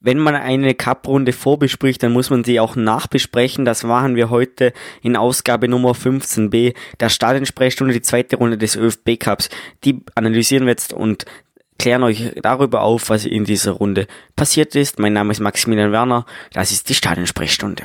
wenn man eine Cup-Runde vorbespricht, dann muss man sie auch nachbesprechen. Das machen wir heute in Ausgabe Nummer 15b der Stadionsprechstunde, die zweite Runde des ÖFB Cups. Die analysieren wir jetzt und klären euch darüber auf, was in dieser Runde passiert ist. Mein Name ist Maximilian Werner. Das ist die Stadionsprechstunde.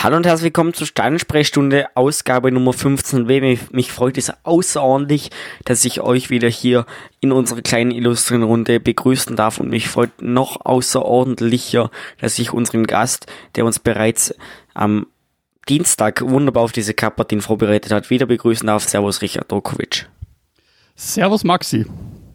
Hallo und herzlich willkommen zur Stadionsprechstunde, Ausgabe Nummer 15b. Mich, mich, freut es außerordentlich, dass ich euch wieder hier in unserer kleinen illustren Runde begrüßen darf und mich freut noch außerordentlicher, dass ich unseren Gast, der uns bereits am Dienstag wunderbar auf diese Cup-Partien vorbereitet hat, wieder begrüßen darf. Servus Richard Dokovic. Servus Maxi.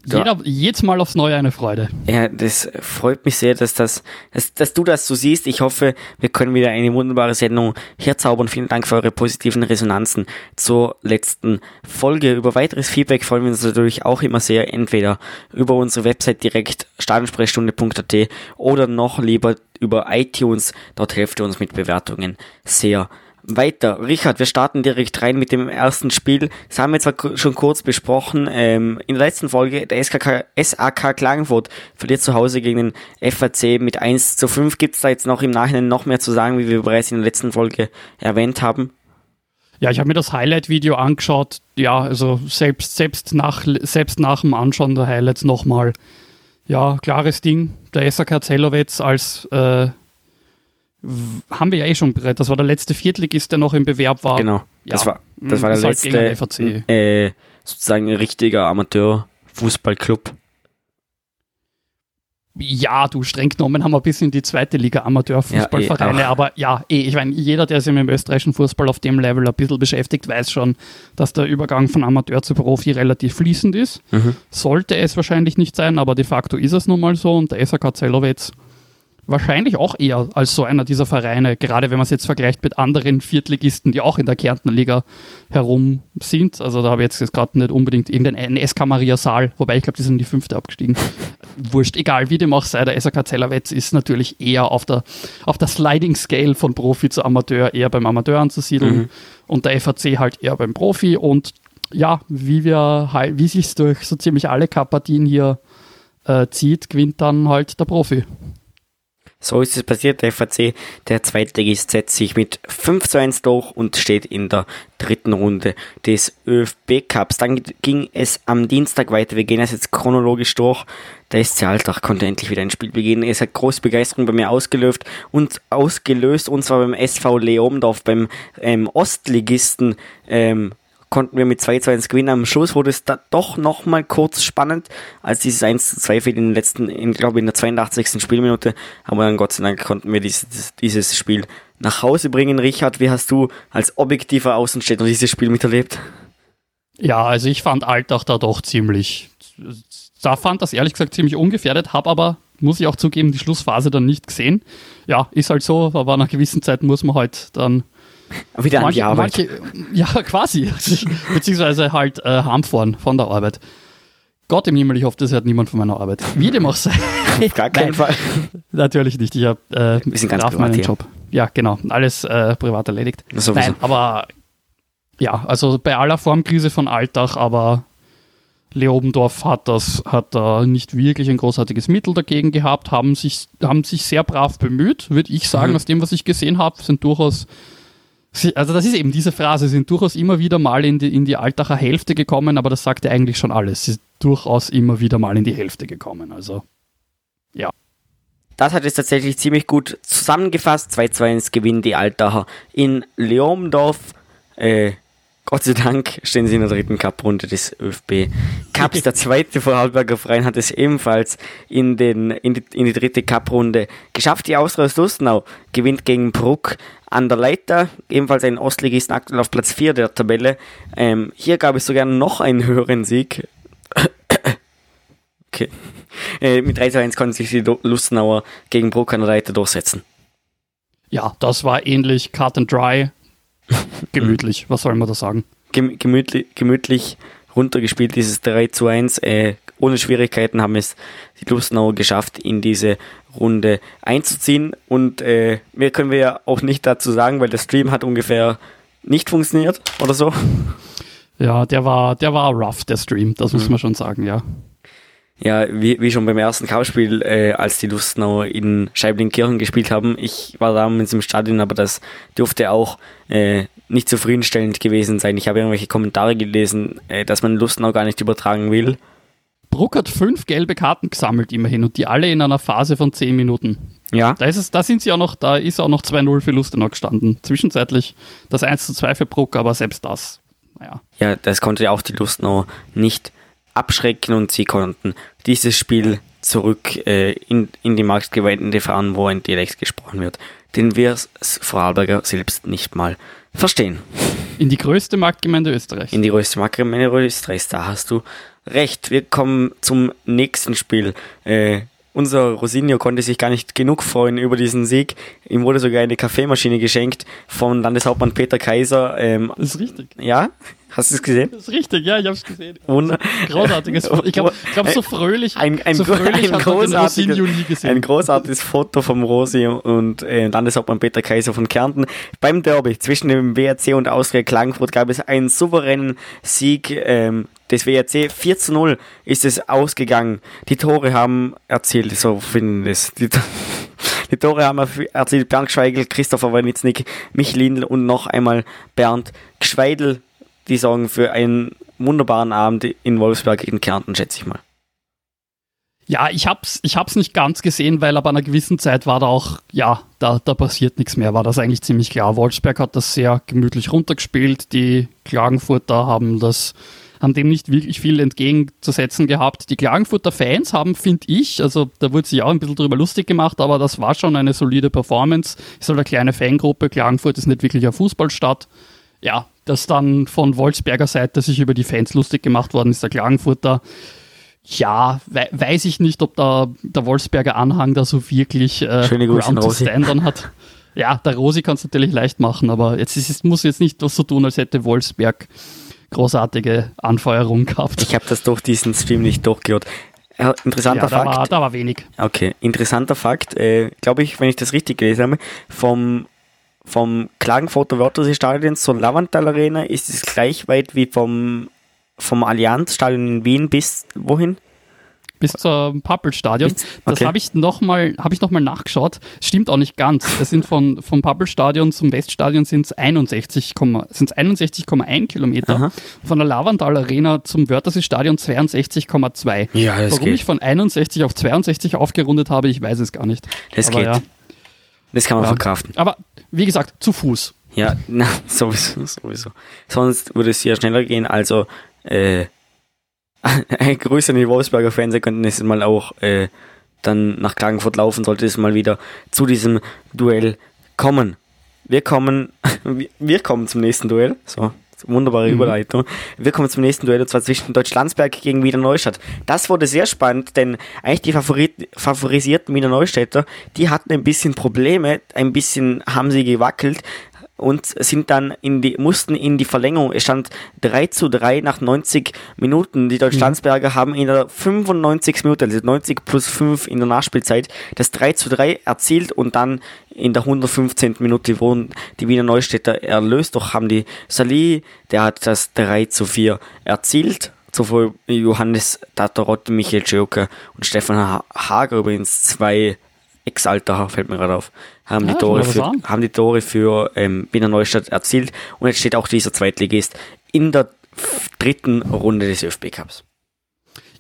Jeder, jedes Mal aufs Neue eine Freude. Ja, das freut mich sehr, dass, das, dass, dass du das so siehst. Ich hoffe, wir können wieder eine wunderbare Sendung herzaubern. Vielen Dank für eure positiven Resonanzen zur letzten Folge. Über weiteres Feedback freuen wir uns natürlich auch immer sehr. Entweder über unsere Website direkt stadionsprechstunde.at oder noch lieber über iTunes. Dort helft ihr uns mit Bewertungen sehr weiter. Richard, wir starten direkt rein mit dem ersten Spiel. Das haben wir zwar schon kurz besprochen. Ähm, in der letzten Folge, der SKK, SAK Klagenfurt verliert zu Hause gegen den FAC mit 1 zu 5. Gibt es da jetzt noch im Nachhinein noch mehr zu sagen, wie wir bereits in der letzten Folge erwähnt haben? Ja, ich habe mir das Highlight-Video angeschaut. Ja, also selbst, selbst, nach, selbst nach dem Anschauen der Highlights nochmal. Ja, klares Ding. Der SAK Zelowetz als äh, haben wir ja eh schon bereit. Das war der letzte Viertligist, der noch im Bewerb war. Genau. Das ja, war, das war der halt letzte äh, sozusagen ein richtiger Amateur-Fußballclub. Ja, du streng genommen haben wir bis in die zweite Liga Amateurfußballvereine, ja, eh, aber ja, eh, ich meine, jeder, der sich mit dem österreichischen Fußball auf dem Level ein bisschen beschäftigt, weiß schon, dass der Übergang von Amateur zu Profi relativ fließend ist. Mhm. Sollte es wahrscheinlich nicht sein, aber de facto ist es nun mal so und der SAK Zelowetz wahrscheinlich auch eher als so einer dieser Vereine, gerade wenn man es jetzt vergleicht mit anderen Viertligisten, die auch in der Kärntner Liga herum sind. Also da habe ich jetzt gerade nicht unbedingt irgendeinen SK Maria Saal, wobei ich glaube, die sind in die fünfte abgestiegen. Wurscht, egal wie dem auch sei, der SK Zellerwetz ist natürlich eher auf der, auf der Sliding Scale von Profi zu Amateur eher beim Amateur anzusiedeln mhm. und der FAC halt eher beim Profi und ja, wie wir wie sich durch so ziemlich alle Cup-Partien hier äh, zieht, gewinnt dann halt der Profi. So ist es passiert. Der FAC, der Zweitligist, setzt sich mit 5 zu 1 durch und steht in der dritten Runde des ÖFB Cups. Dann ging es am Dienstag weiter. Wir gehen das jetzt chronologisch durch. Der SC Alltag konnte endlich wieder ein Spiel beginnen. Es hat große Begeisterung bei mir ausgelöst und ausgelöst, und zwar beim SV Leomdorf, beim ähm, Ostligisten ähm, konnten wir mit 2 zu 1 gewinnen. Am Schluss wurde es da doch nochmal kurz spannend, als dieses 1 zu 2 für den letzten, ich glaube in der 82. Spielminute. Aber dann Gott sei Dank konnten wir dieses, dieses Spiel nach Hause bringen. Richard, wie hast du als objektiver Außenstädter dieses Spiel miterlebt? Ja, also ich fand Alltag da doch ziemlich, da fand das ehrlich gesagt ziemlich ungefährdet, habe aber, muss ich auch zugeben, die Schlussphase dann nicht gesehen. Ja, ist halt so, aber nach gewissen Zeiten muss man halt dann wieder manche, an die Arbeit. Manche, ja, quasi. Beziehungsweise halt äh, heimfahren von der Arbeit. Gott im Himmel, ich hoffe, das hört niemand von meiner Arbeit. Wie dem auch sei. Auf gar keinen Fall. Natürlich nicht. Ich habe äh, Wir sind ganz privat meinen Job. Ja, genau. Alles äh, privat erledigt. Nein, aber ja, also bei aller Formkrise von Alltag, aber Leobendorf hat das, hat da nicht wirklich ein großartiges Mittel dagegen gehabt, haben sich, haben sich sehr brav bemüht, würde ich sagen, mhm. aus dem, was ich gesehen habe, sind durchaus Sie, also das ist eben diese Phrase, sind durchaus immer wieder mal in die, in die Altacher Hälfte gekommen, aber das sagt ja eigentlich schon alles. Sie sind durchaus immer wieder mal in die Hälfte gekommen. Also, ja. Das hat es tatsächlich ziemlich gut zusammengefasst. 2 2 1 gewinnen die Altacher in Leomdorf. Äh, Gott sei Dank stehen sie in der dritten Cup-Runde des ÖFB Cups. Der zweite Vorarlberger Verein hat es ebenfalls in, den, in, die, in die dritte Cup-Runde geschafft. Die Austria aus Lustenau gewinnt gegen Bruck an der Leiter, ebenfalls ein Ostligisten aktuell auf Platz 4 der Tabelle. Ähm, hier gab es sogar noch einen höheren Sieg. okay. Äh, mit 3 zu 1 konnten sich die Lustenauer gegen Bruck an der Leiter durchsetzen. ja, das war ähnlich cut and dry. gemütlich, was soll man da sagen? Gemütlich, gemütlich runtergespielt, dieses 3 zu 1. Äh, ohne Schwierigkeiten haben es die Lustenauer geschafft, in diese Runde einzuziehen. Und äh, mehr können wir ja auch nicht dazu sagen, weil der Stream hat ungefähr nicht funktioniert oder so. Ja, der war, der war rough, der Stream, das mhm. muss man schon sagen, ja. Ja, wie, wie schon beim ersten Cup-Spiel, äh, als die Lustenauer in Scheiblinkirchen gespielt haben. Ich war damals im Stadion, aber das dürfte auch äh, nicht zufriedenstellend gewesen sein. Ich habe irgendwelche Kommentare gelesen, äh, dass man Lustenau gar nicht übertragen will. Bruck hat fünf gelbe Karten gesammelt immerhin und die alle in einer Phase von zehn Minuten. Ja. Da ist es, da sind sie auch noch, da ist auch noch 2-0 für Lustenau gestanden. Zwischenzeitlich das 1 2 für Bruck, aber selbst das, naja. Ja, das konnte ja auch die Lustenau nicht abschrecken und sie konnten dieses Spiel zurück äh, in, in die Marktgemeinde fahren, wo ein Dialekt gesprochen wird, den wir Vorarlberger selbst nicht mal verstehen. In die größte Marktgemeinde Österreichs. In die größte Marktgemeinde Österreichs, da hast du recht. Wir kommen zum nächsten Spiel. Äh, unser Rosinio konnte sich gar nicht genug freuen über diesen Sieg. Ihm wurde sogar eine Kaffeemaschine geschenkt von Landeshauptmann Peter Kaiser. Ähm, das ist richtig. Ja? Hast du es gesehen? Das ist richtig, ja, ich habe es gesehen. Wunder Großartiges Foto. Ich glaube, glaub, so fröhlich, ein, ein, so fröhlich ein, großartiges, gesehen. ein großartiges Foto vom Rosi und äh, Landeshauptmann Peter Kaiser von Kärnten. Beim Derby zwischen dem WRC und Austria Klagenfurt gab es einen souveränen Sieg ähm, des WRC. 4 zu 0 ist es ausgegangen. Die Tore haben erzielt, so finden es. Die, die Tore haben erzielt Bernd Schweigel, Christopher Wernitznik, Michelin und noch einmal Bernd Schweidel die sorgen für einen wunderbaren Abend in Wolfsberg in Kärnten, schätze ich mal. Ja, ich hab's, ich hab's nicht ganz gesehen, weil ab einer gewissen Zeit war da auch, ja, da, da passiert nichts mehr, war das eigentlich ziemlich klar. Wolfsberg hat das sehr gemütlich runtergespielt, die Klagenfurter haben das, haben dem nicht wirklich viel entgegenzusetzen gehabt. Die Klagenfurter Fans haben, finde ich, also da wurde sich auch ein bisschen drüber lustig gemacht, aber das war schon eine solide Performance. Ist halt eine kleine Fangruppe, Klagenfurt ist nicht wirklich eine Fußballstadt. Ja, dass dann von Wolfsberger Seite sich über die Fans lustig gemacht worden ist, der Klagenfurter. Ja, we weiß ich nicht, ob da der Wolfsberger Anhang da so wirklich äh, Schöne Ground to stand hat. Ja, der Rosi kann es natürlich leicht machen, aber jetzt ist, es muss jetzt nicht so tun, als hätte Wolfsberg großartige Anfeuerung gehabt. Ich habe das durch diesen Stream nicht durchgehört. Äh, interessanter ja, da Fakt. War, da war wenig. Okay, interessanter Fakt, äh, glaube ich, wenn ich das richtig gelesen habe, vom vom Klagenfurter Wörthersee-Stadion zur Lavantal Arena ist es gleich weit wie vom, vom Allianz-Stadion in Wien bis wohin? Bis zum Pappelstadion. Okay. Das habe ich nochmal hab noch nachgeschaut. Stimmt auch nicht ganz. Es sind von, vom Pappelstadion zum Weststadion sind es 61,1 61 Kilometer. Aha. Von der Lavantal Arena zum Wörthersee-Stadion 62,2. Ja, Warum geht. ich von 61 auf 62 aufgerundet habe, ich weiß es gar nicht. Das Aber geht. Ja. Das kann man ja. verkraften. Aber wie gesagt, zu Fuß. Ja, na, sowieso, sowieso. Sonst würde es ja schneller gehen. Also, äh, Grüße an die Wolfsberger Fans, könnten es mal auch äh, dann nach Klagenfurt laufen, sollte es mal wieder zu diesem Duell kommen. Wir kommen, wir kommen zum nächsten Duell. So, Wunderbare mhm. Überleitung. Wir kommen zum nächsten Duell, und zwar zwischen Deutschlandsberg gegen Wiener Neustadt. Das wurde sehr spannend, denn eigentlich die Favorit favorisierten Wiener Neustädter, die hatten ein bisschen Probleme, ein bisschen haben sie gewackelt, und sind dann in die, mussten in die Verlängerung. Es stand 3 zu 3 nach 90 Minuten. Die Deutschlandsberger mhm. haben in der 95. Minute, also 90 plus 5 in der Nachspielzeit, das 3 zu 3 erzielt und dann in der 115. Minute wurden die Wiener Neustädter erlöst. Doch haben die Sali, der hat das 3 zu 4 erzielt. Zuvor Johannes Tatarotti, Michael Joker und Stefan Hager übrigens zwei Ex-Alter, fällt mir gerade auf, haben, ja, die Tore für, haben die Tore für ähm, Wiener Neustadt erzielt und jetzt steht auch dieser Zweitligist in der dritten Runde des ÖFB Cups.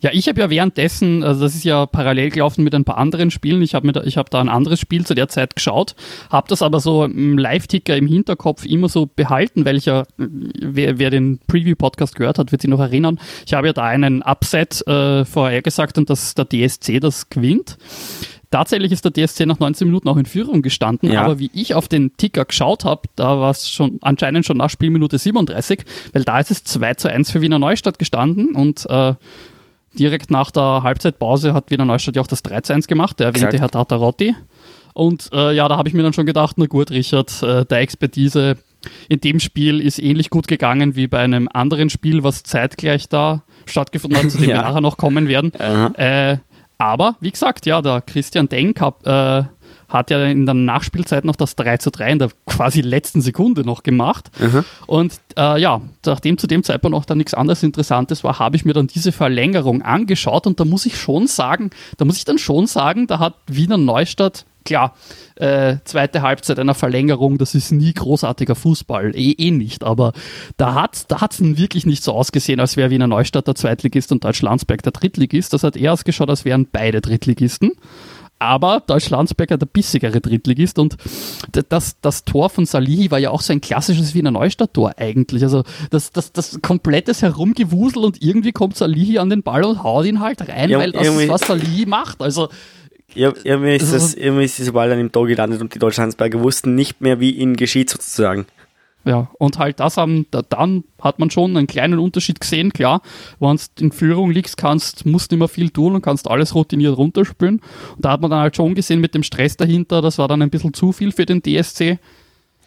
Ja, ich habe ja währenddessen, also das ist ja parallel gelaufen mit ein paar anderen Spielen. Ich habe da, hab da ein anderes Spiel zu der Zeit geschaut, habe das aber so im Live-Ticker im Hinterkopf immer so behalten, welcher, wer, wer den Preview-Podcast gehört hat, wird sich noch erinnern. Ich habe ja da einen Upset äh, vorher gesagt und dass der DSC das gewinnt. Tatsächlich ist der DSC nach 19 Minuten auch in Führung gestanden, ja. aber wie ich auf den Ticker geschaut habe, da war es schon anscheinend schon nach Spielminute 37, weil da ist es 2 zu 1 für Wiener Neustadt gestanden und äh, direkt nach der Halbzeitpause hat Wiener Neustadt ja auch das 3 zu 1 gemacht, der erwähnte Herr Tatarotti. Und äh, ja, da habe ich mir dann schon gedacht, na gut, Richard, äh, der Expertise in dem Spiel ist ähnlich gut gegangen wie bei einem anderen Spiel, was zeitgleich da stattgefunden hat, zu dem ja. wir nachher noch kommen werden. Äh, aber, wie gesagt, ja, der Christian Denk hat, äh, hat ja in der Nachspielzeit noch das 3 zu 3 in der quasi letzten Sekunde noch gemacht. Mhm. Und äh, ja, nachdem zu dem Zeitpunkt auch dann nichts anderes Interessantes war, habe ich mir dann diese Verlängerung angeschaut und da muss ich schon sagen, da muss ich dann schon sagen, da hat Wiener Neustadt klar, äh, zweite Halbzeit einer Verlängerung, das ist nie großartiger Fußball, eh, eh nicht, aber da hat da es wirklich nicht so ausgesehen, als wäre Wiener Neustadt der Zweitligist und Deutschlandsberg der Drittligist. Das hat eher ausgeschaut, als wären beide Drittligisten. Aber Deutschlandsberger der bissigere Drittligist und das, das Tor von Salihi war ja auch so ein klassisches Wiener Neustadt-Tor eigentlich. Also das, das, das komplettes Herumgewusel und irgendwie kommt Salihi an den Ball und haut ihn halt rein, ja, weil das ist, was Salihi macht. Also Ir irgendwie, ist das, irgendwie ist dieser Ball dann im Tor gelandet und die Deutschlandsberger wussten nicht mehr, wie ihnen geschieht sozusagen. Ja, und halt das haben, da, dann hat man schon einen kleinen Unterschied gesehen, klar, wenn du in Führung liegst, kannst, musst nicht mehr viel tun und kannst alles routiniert runterspülen. Und da hat man dann halt schon gesehen mit dem Stress dahinter, das war dann ein bisschen zu viel für den DSC.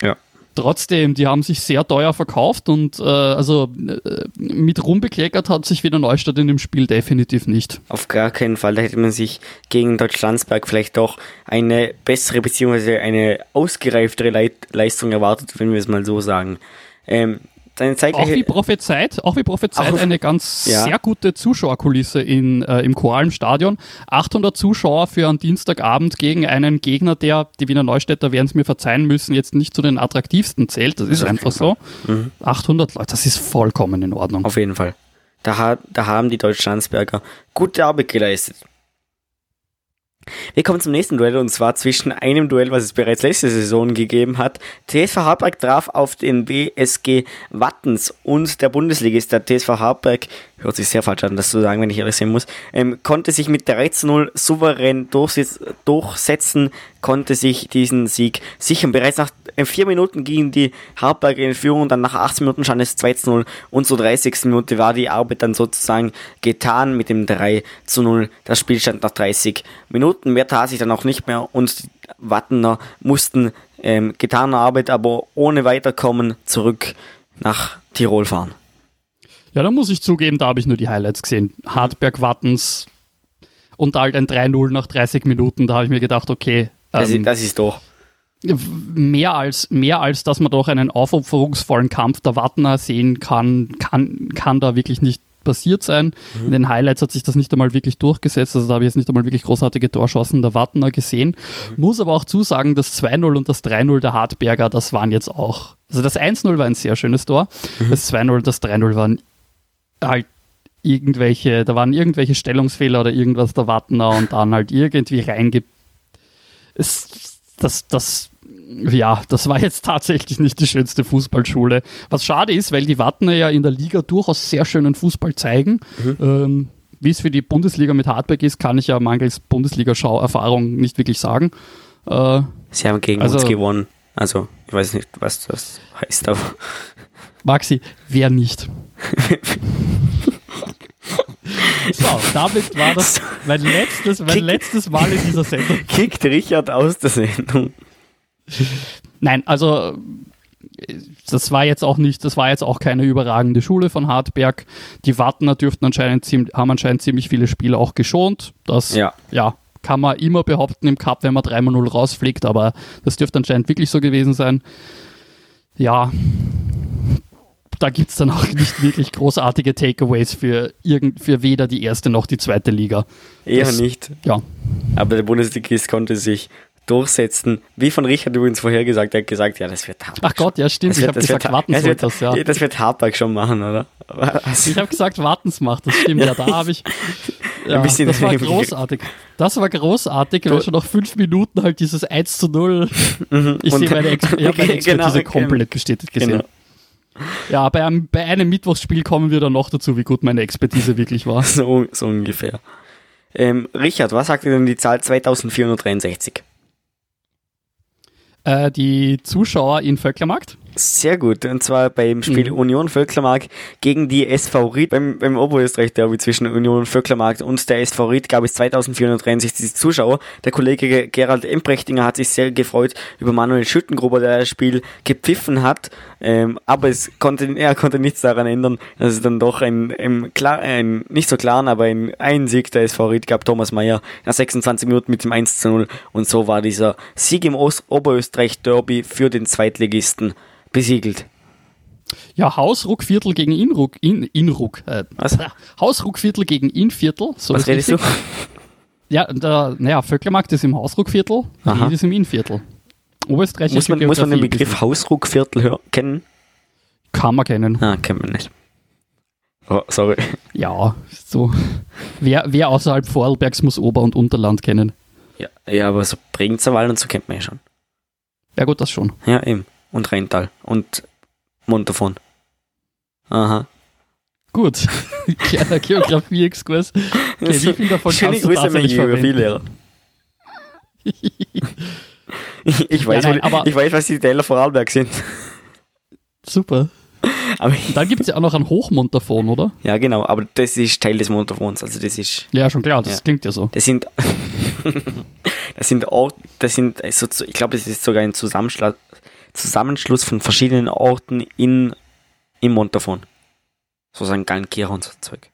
Ja trotzdem, die haben sich sehr teuer verkauft und äh, also äh, mit Ruhm bekleckert hat sich wieder Neustadt in dem Spiel definitiv nicht. Auf gar keinen Fall. Da hätte man sich gegen Deutschlandsberg vielleicht doch eine bessere bzw. eine ausgereiftere Leit Leistung erwartet, wenn wir es mal so sagen. Ähm, auch wie prophezeit, auch wie prophezeit auch, eine ganz ja. sehr gute Zuschauerkulisse in, äh, im Koralen Stadion. 800 Zuschauer für einen Dienstagabend gegen einen Gegner, der, die Wiener Neustädter werden es mir verzeihen müssen, jetzt nicht zu den attraktivsten zählt. Das ist das einfach so. Mhm. 800 Leute, das ist vollkommen in Ordnung. Auf jeden Fall. Da, da haben die Deutschlandsberger gute Arbeit geleistet. Wir kommen zum nächsten Duell und zwar zwischen einem Duell, was es bereits letzte Saison gegeben hat. TSV Hartberg traf auf den BSG Wattens und der Bundesligist, der TSV Hartberg, hört sich sehr falsch an, das zu sagen, wenn ich ehrlich sein muss, ähm, konnte sich mit 13-0 souverän durchsetzen, konnte sich diesen Sieg sichern. Bereits nach äh, vier Minuten gingen die Hartberger in Führung, dann nach 18 Minuten stand es 2-0 und zur 30. Minute war die Arbeit dann sozusagen getan mit dem 3 0. Das Spiel stand nach 30 Minuten, mehr tat sich dann auch nicht mehr und die Wattener mussten ähm, getane Arbeit, aber ohne Weiterkommen zurück nach Tirol fahren. Ja, da muss ich zugeben, da habe ich nur die Highlights gesehen. Hartberg Wattens und halt ein 3-0 nach 30 Minuten, da habe ich mir gedacht, okay. Das, ähm, ist, das ist doch. Mehr als, mehr als dass man doch einen aufopferungsvollen Kampf der Wattener sehen kann, kann, kann da wirklich nicht passiert sein. Mhm. In den Highlights hat sich das nicht einmal wirklich durchgesetzt, also da habe ich jetzt nicht einmal wirklich großartige Torschancen der Wattener gesehen. Mhm. Muss aber auch zusagen, das 2-0 und das 3-0 der Hartberger, das waren jetzt auch, also das 1-0 war ein sehr schönes Tor, mhm. das 2-0 und das 3-0 waren halt irgendwelche, da waren irgendwelche Stellungsfehler oder irgendwas der Wattener und dann halt irgendwie reinge... Es, das, das, ja, das war jetzt tatsächlich nicht die schönste Fußballschule. Was schade ist, weil die Wattener ja in der Liga durchaus sehr schönen Fußball zeigen. Mhm. Ähm, wie es für die Bundesliga mit Hardback ist, kann ich ja mangels Bundesliga-Schau-Erfahrung nicht wirklich sagen. Äh, Sie haben gegen also, uns gewonnen. Also, ich weiß nicht, was das heißt, aber. Maxi, wer nicht? so, damit war das mein letztes, mein Kick, letztes Mal in dieser Sendung. Kickt Richard aus der Sendung. Nein, also das war jetzt auch nicht, das war jetzt auch keine überragende Schule von Hartberg. Die Wartner dürften anscheinend haben anscheinend ziemlich viele Spiele auch geschont. Das ja. ja kann man immer behaupten im Cup, wenn man 3-0 rausfliegt, aber das dürfte anscheinend wirklich so gewesen sein. Ja, da gibt es dann auch nicht wirklich großartige Takeaways für, irgend, für weder die erste noch die zweite Liga. Eher das, nicht. Ja. Aber der Bundesligist konnte sich durchsetzen. Wie von Richard übrigens vorhergesagt, er hat gesagt, ja, das wird Hartberg. Ach Gott, ja, stimmt. ich habe gesagt, wird, warten soll das, ja. Das wird Hartberg schon machen, oder? Was? Ich habe gesagt, wartens macht das, stimmt. Ja, da habe ich. Ja, das war großartig. Das war großartig, weil schon nach fünf Minuten halt dieses 1 zu 0. Mhm. Ich sehe meine, Ex ich meine Expertise genau, komplett bestätigt gesehen. Genau. Ja, bei einem, bei einem Mittwochsspiel kommen wir dann noch dazu, wie gut meine Expertise wirklich war. So, so ungefähr. Ähm, Richard, was sagt dir denn die Zahl 2463? Äh, die Zuschauer in Vöcklermarkt? Sehr gut. Und zwar beim Spiel mhm. Union Vöcklermark gegen die SV Ried. Beim, beim Oberösterreich-Derby zwischen Union Vöcklermark und der SV Ried gab es 2463 Zuschauer. Der Kollege Gerald Emprechtinger hat sich sehr gefreut über Manuel Schüttengruber, der das Spiel gepfiffen hat. Ähm, aber es konnte, er konnte nichts daran ändern, dass es dann doch ein, ein, klar, ein nicht so klaren, aber ein, ein Sieg der SV Ried gab. Thomas Meyer nach 26 Minuten mit dem 1 zu 0. Und so war dieser Sieg im Ost Oberösterreich-Derby für den Zweitligisten besiegelt. Ja, Hausruckviertel gegen Inruck, in, Inruck, äh, Was? Hausruckviertel gegen Inviertel. So Was redest du? Ja, der, naja, Vöcklermarkt ist im Hausruckviertel, Ried ist im Innviertel. Oberösterreich muss man, muss man den Begriff Hausruckviertel kennen? Kann man kennen. Ah, kennt man nicht. Oh, sorry. Ja, so. Wer, wer außerhalb Vorarlbergs muss Ober- und Unterland kennen? Ja, ja aber so Bregenzerwald und so kennt man ja schon. Ja, gut, das schon. Ja, eben. Und Rheintal und Montafon. Aha. Gut. Kleiner Geografie-Exkurs. Okay, davon Schöne Grüße an meinen Geografielehrer. ich, ich, weiß, ja, nein, aber ich weiß, was die Teile Vorarlberg sind. Super. Aber dann gibt es ja auch noch ein Hochmontafon, oder? Ja, genau, aber das ist Teil des Montafons, also das ist... Ja, schon klar, das ja. klingt ja so. Das sind... das sind Orte, das sind, also, ich glaube, es ist sogar ein Zusammenschluss, Zusammenschluss von verschiedenen Orten in, im Montafon. So St. Gallen, Kira und so Zeug.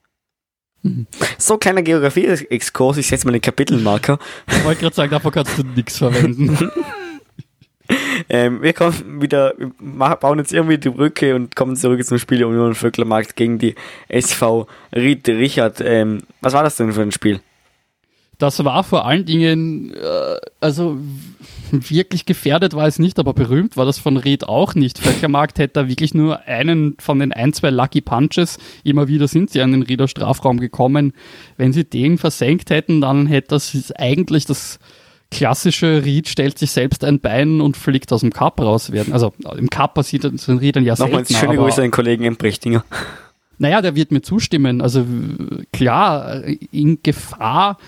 Mhm. So, kleiner Geografie-Exkurs, ich setze mal den Kapitelmarker. Ich wollte gerade sagen, davon kannst du nichts verwenden. ähm, wir kommen wieder, wir bauen jetzt irgendwie die Brücke und kommen zurück zum Spiel Union Vöcklermarkt gegen die SV Ried Richard. Ähm, was war das denn für ein Spiel? Das war vor allen Dingen, äh, also wirklich gefährdet war es nicht, aber berühmt war das von Ried auch nicht. Völkermarkt hätte da wirklich nur einen von den ein, zwei Lucky Punches. Immer wieder sind sie an den Rieder Strafraum gekommen. Wenn sie den versenkt hätten, dann hätte das eigentlich das klassische Ried stellt sich selbst ein Bein und fliegt aus dem Cup raus werden. Also im Cup passiert es in Riedern ja Nochmals seltener. schöne Grüße an den Kollegen Embrechtinger. Naja, der wird mir zustimmen. Also klar, in Gefahr,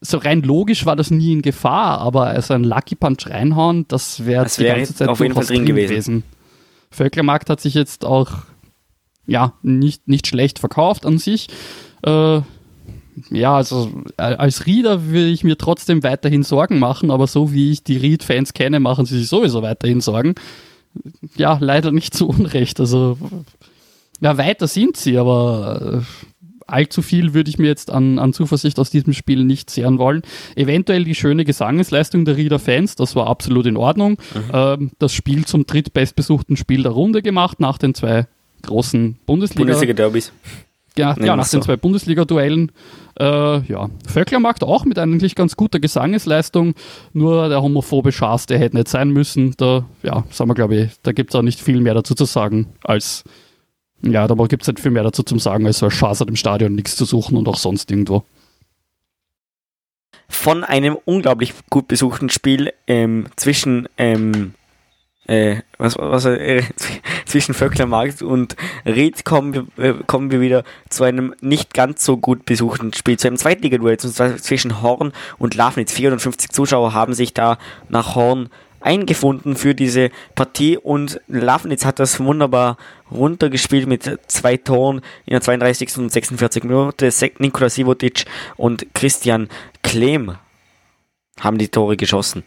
so rein logisch war das nie in Gefahr, aber also ein Lucky Punch reinhauen, das wäre die ganze Zeit auf jeden Fall drin gewesen. gewesen. Völkermarkt hat sich jetzt auch ja, nicht, nicht schlecht verkauft an sich. Äh, ja, also als Reader würde ich mir trotzdem weiterhin Sorgen machen, aber so wie ich die Read-Fans kenne, machen sie sich sowieso weiterhin Sorgen. Ja, leider nicht zu Unrecht. Also, ja, weiter sind sie, aber äh, allzu viel würde ich mir jetzt an, an Zuversicht aus diesem Spiel nicht zehren wollen. Eventuell die schöne Gesangesleistung der Reader-Fans, das war absolut in Ordnung. Mhm. Ähm, das Spiel zum drittbestbesuchten Spiel der Runde gemacht, nach den zwei großen Bundesliga-Derbys. Bundesliga ja, ja nach den zwei Bundesliga-Duellen. Äh, ja, Vöcklermarkt auch mit eigentlich ganz guter Gesangesleistung, nur der homophobe Schaß, der hätte nicht sein müssen. Da, ja, sagen wir, glaube ich, da gibt es auch nicht viel mehr dazu zu sagen, als, ja, da gibt es nicht viel mehr dazu zu sagen, als so ein Schaß hat im Stadion nichts zu suchen und auch sonst irgendwo. Von einem unglaublich gut besuchten Spiel ähm, zwischen ähm, äh, was, was, äh, zwischen Vöcklermarkt und Ried kommen, äh, kommen wir wieder zu einem nicht ganz so gut besuchten Spiel, zu einem Zweitligaduell, zwischen Horn und Lafnitz. 450 Zuschauer haben sich da nach Horn eingefunden für diese Partie und Lafnitz hat das wunderbar runtergespielt mit zwei Toren in der 32. und 46. Minute. Nikola Sivotic und Christian Klehm haben die Tore geschossen.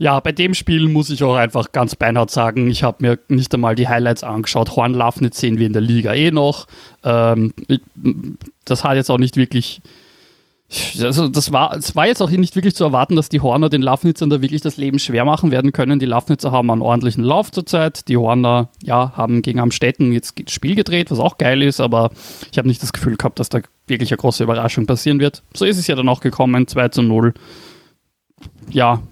Ja, bei dem Spiel muss ich auch einfach ganz beinhart sagen, ich habe mir nicht einmal die Highlights angeschaut. Horn Lafnitz sehen wir in der Liga eh noch. Ähm, das hat jetzt auch nicht wirklich. Also das war, es war jetzt auch nicht wirklich zu erwarten, dass die Horner den Lafnitzern da wirklich das Leben schwer machen werden können. Die Lafnitzer haben einen ordentlichen Lauf zurzeit. Die Horner, ja, haben gegen Amstetten jetzt das Spiel gedreht, was auch geil ist, aber ich habe nicht das Gefühl gehabt, dass da wirklich eine große Überraschung passieren wird. So ist es ja dann auch gekommen, 2 zu 0. Ja,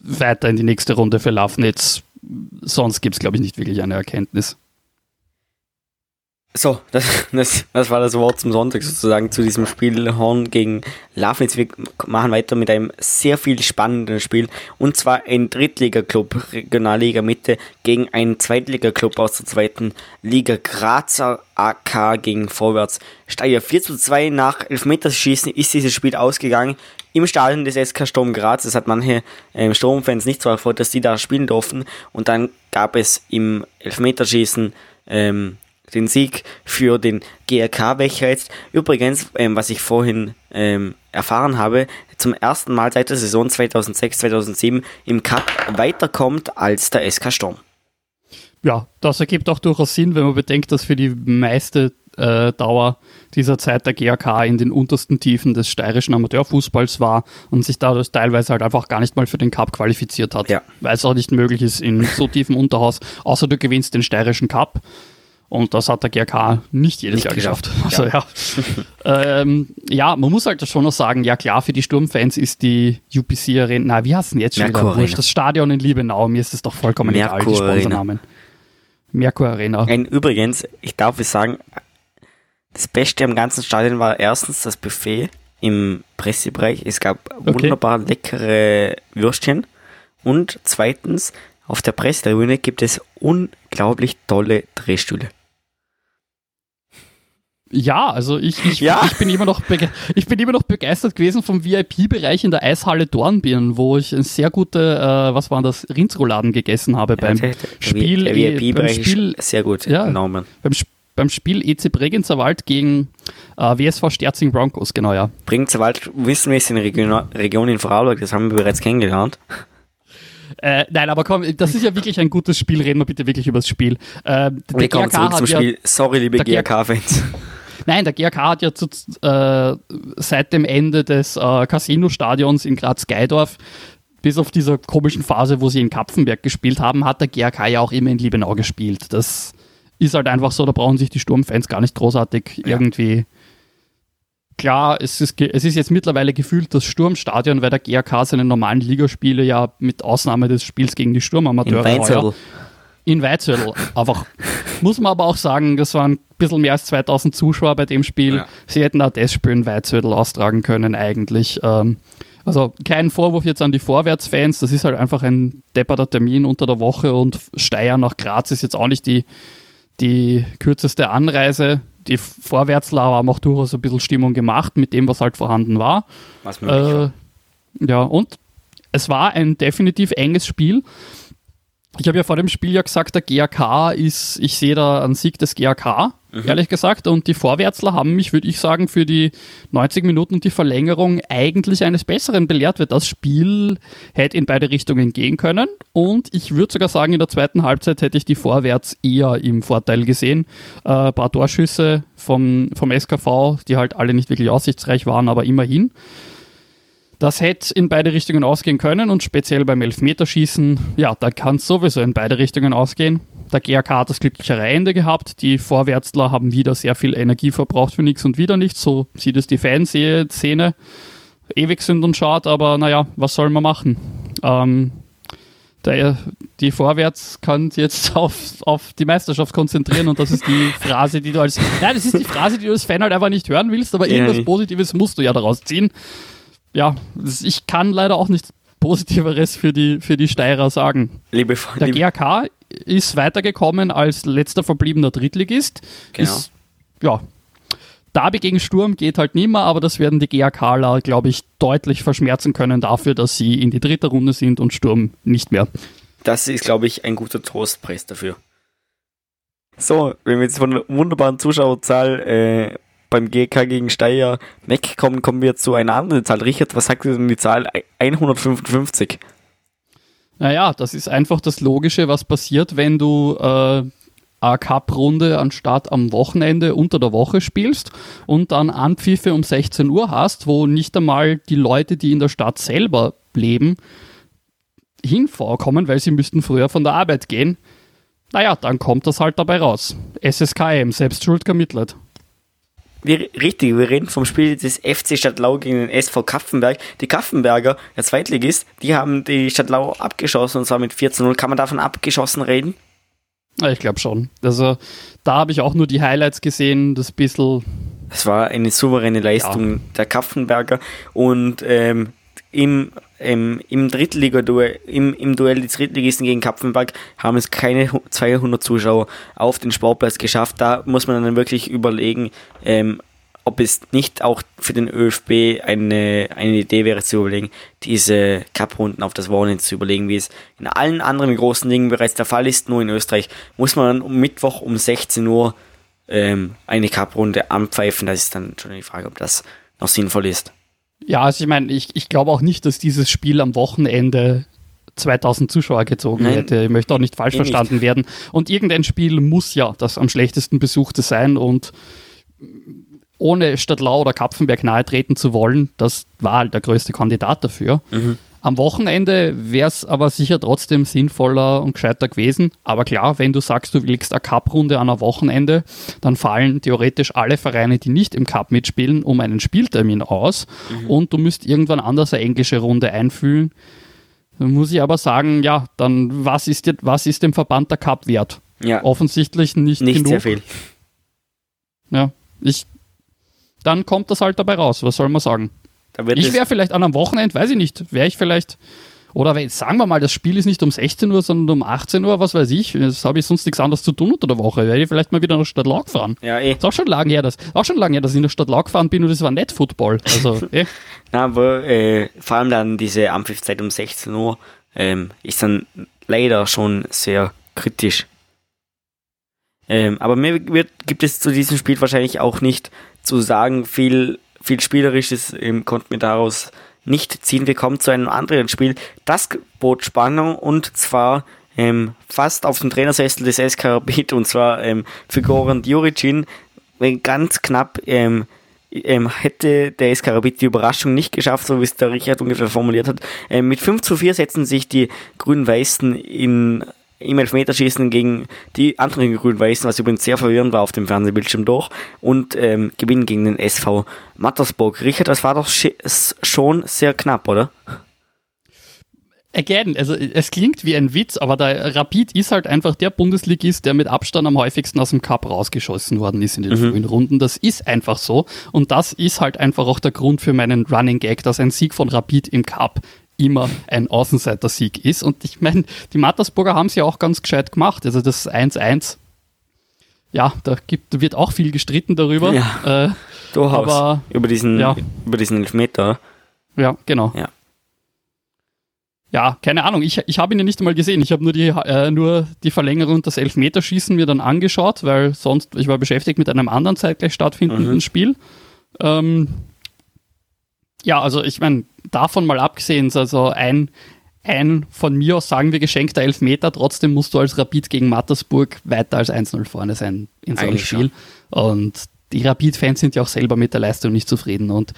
weiter in die nächste Runde für Lafnitz. Sonst gibt es, glaube ich, nicht wirklich eine Erkenntnis. So, das, das, das war das Wort zum Sonntag sozusagen zu diesem Spiel Horn gegen Lafnitz. Wir machen weiter mit einem sehr viel spannenden Spiel und zwar ein Drittliga-Club, Regionalliga Mitte, gegen einen Zweitliga-Club aus der zweiten Liga Grazer AK gegen Vorwärts Steyr. 4 zu 2 nach Elfmeterschießen ist dieses Spiel ausgegangen im Stadion des SK Sturm Graz. Das hat manche ähm, Sturmfans nicht so erfreut, dass die da spielen durften und dann gab es im Elfmeterschießen ähm, den Sieg für den GRK, welcher jetzt übrigens, ähm, was ich vorhin ähm, erfahren habe, zum ersten Mal seit der Saison 2006-2007 im Cup weiterkommt als der SK Sturm. Ja, das ergibt auch durchaus Sinn, wenn man bedenkt, dass für die meiste äh, Dauer dieser Zeit der GRK in den untersten Tiefen des steirischen Amateurfußballs war und sich dadurch teilweise halt einfach gar nicht mal für den Cup qualifiziert hat, ja. weil es auch nicht möglich ist in so tiefen Unterhaus, außer du gewinnst den steirischen Cup und das hat der GRK nicht jedes nicht Jahr geschafft. Also, ja. Ja. ähm, ja. man muss halt schon noch sagen, ja klar, für die Sturmfans ist die UPC Arena, na, wie heißt denn jetzt schon Merkur wieder? Wurscht, das Stadion in Liebenau, mir ist es doch vollkommen Merkur egal, die Sponsornamen. Merkur Arena. Ein, übrigens, ich darf es sagen, das Beste am ganzen Stadion war erstens das Buffet im Pressebereich. Es gab okay. wunderbar leckere Würstchen. Und zweitens, auf der Pressetribüne gibt es unglaublich tolle Drehstühle. Ja, also ich, ich, ja. ich, bin immer noch ich bin immer noch begeistert gewesen vom VIP-Bereich in der Eishalle Dornbirn, wo ich ein sehr gute, äh, was waren das, Rindsrouladen gegessen habe ja, beim der, der, Spiel. Der VIP-Bereich sehr gut ja, genommen. Beim, beim Spiel EC Bregenzer Wald gegen äh, WSV Sterzing Broncos, genau, ja. Bregenzer Wald wissen wir ist in der Region, Region in Vorarlberg, das haben wir bereits kennengelernt. Äh, nein, aber komm, das ist ja wirklich ein gutes Spiel. Reden wir bitte wirklich über das Spiel. Äh, der GRK zurück zum Spiel. Ja, Sorry, liebe GRK-Fans. Nein, der GRK hat ja zu, äh, seit dem Ende des äh, Casino-Stadions in Graz-Geidorf bis auf dieser komischen Phase, wo sie in Kapfenberg gespielt haben, hat der GRK ja auch immer in Liebenau gespielt. Das ist halt einfach so, da brauchen sich die Sturmfans gar nicht großartig ja. irgendwie. Klar, es ist, es ist jetzt mittlerweile gefühlt das Sturmstadion, weil der GRK seine normalen Ligaspiele ja mit Ausnahme des Spiels gegen die Sturmamateure heuer in Weizödel. Einfach. Muss man aber auch sagen, das waren ein bisschen mehr als 2000 Zuschauer bei dem Spiel. Ja. Sie hätten auch das Spiel in Weizödel austragen können, eigentlich. Ähm, also kein Vorwurf jetzt an die Vorwärtsfans, das ist halt einfach ein depperter Termin unter der Woche und Steyr nach Graz ist jetzt auch nicht die, die kürzeste Anreise. Die Vorwärtsler haben auch durchaus ein bisschen Stimmung gemacht mit dem, was halt vorhanden war. Was möglich äh, Ja, und es war ein definitiv enges Spiel. Ich habe ja vor dem Spiel ja gesagt, der GAK ist, ich sehe da einen Sieg des GAK, mhm. ehrlich gesagt. Und die Vorwärtsler haben mich, würde ich sagen, für die 90 Minuten und die Verlängerung eigentlich eines Besseren belehrt, weil das Spiel hätte in beide Richtungen gehen können. Und ich würde sogar sagen, in der zweiten Halbzeit hätte ich die Vorwärts eher im Vorteil gesehen. Äh, ein paar Torschüsse vom, vom SKV, die halt alle nicht wirklich aussichtsreich waren, aber immerhin. Das hätte in beide Richtungen ausgehen können und speziell beim Elfmeterschießen, ja, da kann es sowieso in beide Richtungen ausgehen. Der GRK hat das glücklichere Ende gehabt. Die Vorwärtsler haben wieder sehr viel Energie verbraucht für nichts und wieder nichts. So sieht es die Fanszene. Ewig sind und schaut, aber naja, was soll man machen? Ähm, der, die Vorwärts kann jetzt auf, auf die Meisterschaft konzentrieren und das ist die Phrase, die du als, nein, das ist die Phrase, die du als Fan halt einfach nicht hören willst, aber irgendwas Positives musst du ja daraus ziehen ja, ich kann leider auch nichts Positiveres für die, für die Steirer sagen. Liebe, Der liebe GRK ist weitergekommen als letzter verbliebener Drittligist. Genau. Ist, ja, Derby gegen Sturm geht halt nicht mehr, aber das werden die GRKler, glaube ich, deutlich verschmerzen können dafür, dass sie in die dritte Runde sind und Sturm nicht mehr. Das ist, glaube ich, ein guter Trostpreis dafür. So, wenn wir jetzt von einer wunderbaren Zuschauerzahl äh, beim GK gegen Steyr wegkommen, kommen wir zu einer anderen Zahl. Richard, was sagt denn die Zahl 155? Naja, das ist einfach das Logische, was passiert, wenn du äh, eine Cup-Runde anstatt am Wochenende unter der Woche spielst und dann Anpfiffe um 16 Uhr hast, wo nicht einmal die Leute, die in der Stadt selber leben, hinvorkommen, weil sie müssten früher von der Arbeit gehen. Naja, dann kommt das halt dabei raus. SSKM, selbst schuld Mitleid. Wir, richtig, wir reden vom Spiel des FC Stadtlau gegen den SV Kaffenberg. Die Kaffenberger, der Zweitligist, die haben die Stadtlau abgeschossen und zwar mit 4 zu 0. Kann man davon abgeschossen reden? Ja, ich glaube schon. Also da habe ich auch nur die Highlights gesehen, das bisschen. Es war eine souveräne Leistung ja. der Kapfenberger und ähm, im, ähm, im Drittliga-Duell, im, im Duell des Drittligisten gegen Kapfenberg haben es keine 200 Zuschauer auf den Sportplatz geschafft. Da muss man dann wirklich überlegen, ähm, ob es nicht auch für den ÖFB eine, eine Idee wäre zu überlegen, diese Cup-Runden auf das Wochenende zu überlegen, wie es in allen anderen großen Dingen bereits der Fall ist. Nur in Österreich muss man dann Mittwoch um 16 Uhr ähm, eine Cup-Runde anpfeifen. Das ist dann schon die Frage, ob das noch sinnvoll ist. Ja, also ich meine, ich, ich glaube auch nicht, dass dieses Spiel am Wochenende 2000 Zuschauer gezogen Nein, hätte. Ich möchte auch nicht falsch eh verstanden nicht. werden. Und irgendein Spiel muss ja das am schlechtesten besuchte sein und ohne Stadtlau oder Kapfenberg nahe treten zu wollen, das war halt der größte Kandidat dafür. Mhm. Am Wochenende wäre es aber sicher trotzdem sinnvoller und gescheiter gewesen. Aber klar, wenn du sagst, du willst eine Cup-Runde an einem Wochenende, dann fallen theoretisch alle Vereine, die nicht im Cup mitspielen, um einen Spieltermin aus. Mhm. Und du müsst irgendwann anders eine englische Runde einfühlen. Dann muss ich aber sagen, ja, dann was ist, was ist dem Verband der Cup wert? Ja. Offensichtlich nicht, nicht genug. sehr viel. Ja, ich dann kommt das halt dabei raus. Was soll man sagen? Ich wäre vielleicht an einem Wochenende, weiß ich nicht, wäre ich vielleicht, oder wenn, sagen wir mal, das Spiel ist nicht um 16 Uhr, sondern um 18 Uhr, was weiß ich, das habe ich sonst nichts anderes zu tun unter der Woche, wäre ich vielleicht mal wieder nach Stadt Laug fahren. Ja, eh. Ist auch schon lange her, dass, auch schon lange her, dass ich in der Stadt Laug gefahren bin und das war nicht Football. Also, eh. Na, aber äh, vor allem dann diese Ampfiffzeit um 16 Uhr ähm, ist dann leider schon sehr kritisch. Ähm, aber mir wird, gibt es zu diesem Spiel wahrscheinlich auch nicht zu sagen, viel, viel Spielerisches ähm, konnten wir daraus nicht ziehen. Wir kommen zu einem anderen Spiel. Das bot Spannung und zwar ähm, fast auf dem Trainersessel des SK Rapid und zwar ähm, für Goran Djuricin. Ganz knapp ähm, ähm, hätte der SK Rapid die Überraschung nicht geschafft, so wie es der Richard ungefähr formuliert hat. Ähm, mit 5 zu 4 setzen sich die Grün-Weißen in im Elfmeterschießen gegen die anderen Grün-Weißen, was übrigens sehr verwirrend war auf dem Fernsehbildschirm durch, und ähm, gewinnen gegen den SV Mattersburg. Richard, das war doch schon sehr knapp, oder? Again, also es klingt wie ein Witz, aber der Rapid ist halt einfach der Bundesligist, der mit Abstand am häufigsten aus dem Cup rausgeschossen worden ist in den mhm. frühen Runden. Das ist einfach so. Und das ist halt einfach auch der Grund für meinen Running Gag, dass ein Sieg von Rapid im Cup immer ein Außenseiter-Sieg ist. Und ich meine, die Mattersburger haben es ja auch ganz gescheit gemacht. Also das 1-1, ja, da gibt, wird auch viel gestritten darüber. Ja, äh, durchaus. Aber, über, diesen, ja. über diesen Elfmeter. Ja, genau. Ja. Ja, keine Ahnung. Ich, ich habe ihn ja nicht einmal gesehen. Ich habe nur die, äh, nur die Verlängerung und das Elfmeterschießen mir dann angeschaut, weil sonst, ich war beschäftigt mit einem anderen zeitgleich stattfindenden mhm. Spiel. Ähm, ja, also ich meine, davon mal abgesehen, also ein, ein von mir aus sagen wir geschenkter Elfmeter, trotzdem musst du als Rapid gegen Mattersburg weiter als 1-0 vorne sein in so einem Spiel. Schon. Und die Rapid-Fans sind ja auch selber mit der Leistung nicht zufrieden. Und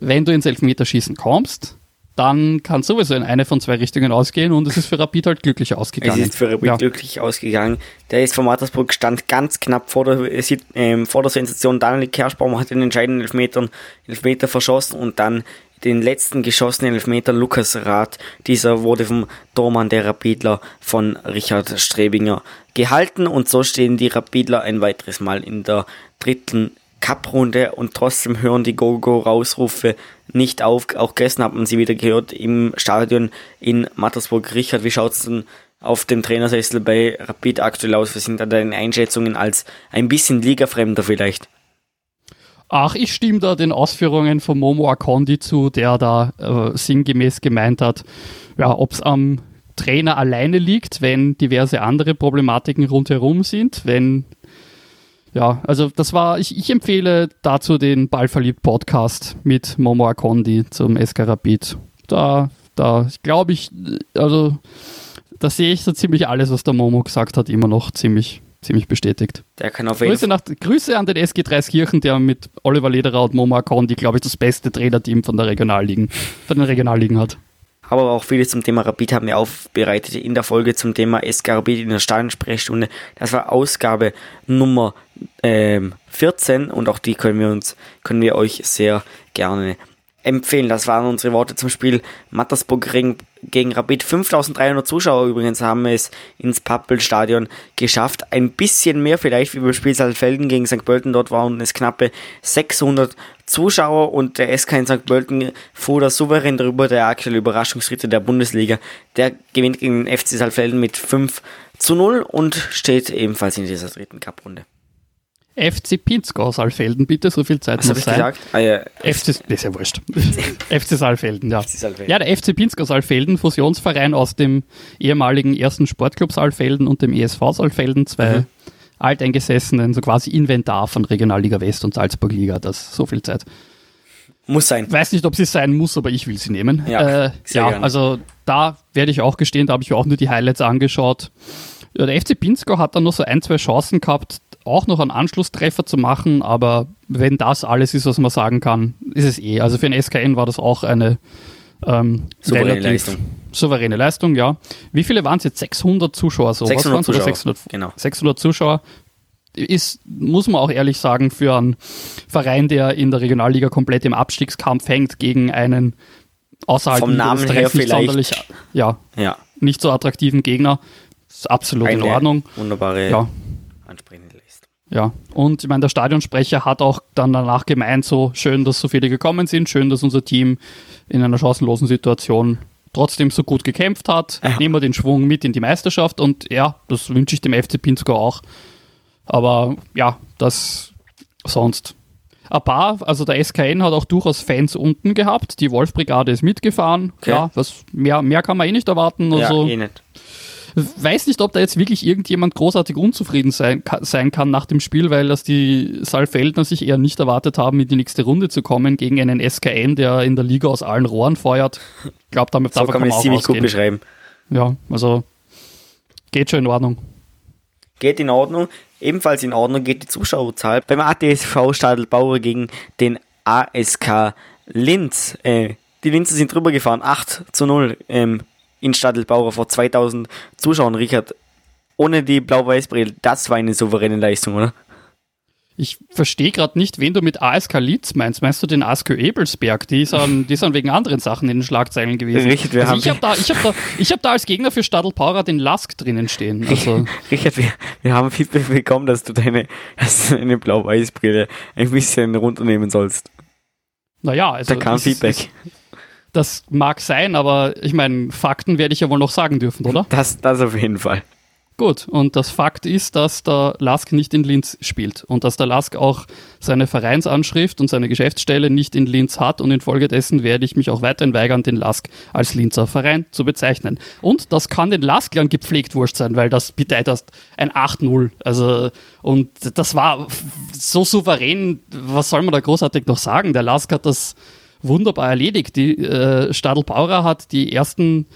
wenn du ins Elfmeterschießen kommst, dann kann sowieso in eine von zwei Richtungen ausgehen und es ist für Rapid halt glücklich ausgegangen. Es ist für Rapid ja. glücklich ausgegangen. Der ist von Mattersburg stand ganz knapp vor der, äh, vor der Sensation. Daniel Kerschbaum hat den entscheidenden Elfmeter, Elfmeter verschossen und dann den letzten geschossenen Elfmeter Lukas Rath. Dieser wurde vom Tormann der Rapidler von Richard Strebinger gehalten und so stehen die Rapidler ein weiteres Mal in der dritten Cup-Runde und trotzdem hören die Go-Go-Rausrufe nicht auf. Auch gestern hat man sie wieder gehört im Stadion in Mattersburg. Richard, wie schaut es denn auf dem Trainersessel bei Rapid aktuell aus? Was sind da deine Einschätzungen als ein bisschen Ligafremder vielleicht? Ach, ich stimme da den Ausführungen von Momo Akondi zu, der da äh, sinngemäß gemeint hat, ja, ob es am Trainer alleine liegt, wenn diverse andere Problematiken rundherum sind, wenn ja, also das war, ich, ich empfehle dazu den Ballverliebt Podcast mit Momo Akondi zum SK Rapid. Da, da glaube ich, also da sehe ich so ziemlich alles, was der Momo gesagt hat, immer noch ziemlich, ziemlich bestätigt. Der kann auf Grüße, nach, Grüße an den SG Dreiskirchen, der mit Oliver Lederer und Momo Akondi, glaube ich, das beste Trainerteam von der Regionalligen, von den Regionalligen hat aber auch vieles zum Thema Rapid haben wir aufbereitet in der Folge zum Thema SK Rapid in der Stadionsprechstunde. Das war Ausgabe Nummer ähm, 14 und auch die können wir uns, können wir euch sehr gerne empfehlen. Das waren unsere Worte zum Spiel Mattersburg gegen Rapid. 5300 Zuschauer übrigens haben es ins Pappelstadion geschafft. Ein bisschen mehr vielleicht wie beim Spiel Saalfelden gegen St. Pölten. Dort waren es knappe 600 Zuschauer und der SK in St. Pölten fuhr da souverän darüber, der aktuelle Überraschungsritter der Bundesliga. Der gewinnt gegen den FC Saalfelden mit 5 zu 0 und steht ebenfalls in dieser dritten Cup-Runde. FC Pinzgau Saalfelden, bitte, so viel Zeit Was ich sein. gesagt? Ah, ja. FC, das ist ja wurscht. FC Saalfelden, ja. Saalfelden. Ja, der FC Pinzgau Saalfelden, Fusionsverein aus dem ehemaligen ersten Sportclub Saalfelden und dem ESV Saalfelden, zwei Mhm. alteingesessenen, so quasi Inventar von Regionalliga West und Salzburg-Liga, das so viel Zeit. Muss sein. Weiß nicht, ob sie sein muss, aber ich will sie nehmen. Ja, äh, ja gerne. also da werde ich auch gestehen, da habe ich mir auch nur die Highlights angeschaut. Ja, der FC Pinzgau hat dann noch so ein, zwei Chancen gehabt, auch noch einen Anschlusstreffer zu machen, aber wenn das alles ist, was man sagen kann, ist es eh. Also für den SKN war das auch eine ähm, Souveräne Leistung. Souveräne Leistung, ja. Wie viele waren es jetzt? 600 Zuschauer, so 600 waren's? Oder Zuschauer, 600, genau. 600 Zuschauer ist, muss man auch ehrlich sagen, für einen Verein, der in der Regionalliga komplett im Abstiegskampf hängt, gegen einen außerhalb Vom Namen her vielleicht. sonderlich, ja, Ja. nicht so attraktiven Gegner. Ist absolut in Eine Ordnung. Wunderbare, Ja. Ja. Und ich meine, der Stadionsprecher hat auch dann danach gemeint, so schön, dass so viele gekommen sind, schön, dass unser Team in einer chancenlosen Situation trotzdem so gut gekämpft hat. Ja. Nehmen wir den Schwung mit in die Meisterschaft und ja, das wünsche ich dem FC Pinzgau auch. Aber ja, das sonst. Ein paar, also der SKN hat auch durchaus Fans unten gehabt. Die Wolfbrigade ist mitgefahren. Okay. Ja, was, mehr, mehr kann man eh nicht erwarten. Also, ja, eh nicht. Weiß nicht, ob da jetzt wirklich irgendjemand großartig unzufrieden sein, sein kann nach dem Spiel, weil das die Saalfeldner sich eher nicht erwartet haben, in die nächste Runde zu kommen gegen einen SKN, der in der Liga aus allen Rohren feuert. Ich glaube, damit So kann man es auch ziemlich gut ausgehen. beschreiben. Ja, also geht schon in Ordnung. Geht in Ordnung. Ebenfalls in Ordnung geht die Zuschauerzahl beim ATSV Stadelbauer gegen den ASK Linz. Äh, die Linzer sind drüber gefahren, 8 zu 0 ähm, in Stadelbauer vor 2000 Zuschauern. Richard, ohne die Blau-Weiß-Brille, das war eine souveräne Leistung, oder? Ich verstehe gerade nicht, wen du mit ASK Litz meinst. Meinst du den ASK Ebelsberg? Die sind, die sind wegen anderen Sachen in den Schlagzeilen gewesen. Richtig, wir also haben- ich habe da, ich hab da, ich hab da als Gegner für Stadelpaurer den Lask drinnen stehen. Also, Richard, wir, wir haben Feedback bekommen, dass du deine, dass du deine Blau-Weiß-Brille ein bisschen runternehmen sollst. naja, also Da kam das ist- Feedback. Das mag sein, aber ich meine, Fakten werde ich ja wohl noch sagen dürfen, oder? Das, das auf jeden Fall. Gut, und das Fakt ist, dass der Lask nicht in Linz spielt und dass der Lask auch seine Vereinsanschrift und seine Geschäftsstelle nicht in Linz hat und infolgedessen werde ich mich auch weiterhin weigern, den Lask als Linzer Verein zu bezeichnen. Und das kann den Lasklern gepflegt wurscht sein, weil das bedeutet ein 8-0. Also, und das war so souverän, was soll man da großartig noch sagen? Der Lask hat das wunderbar erledigt. Die äh, Stadl Paurer hat die ersten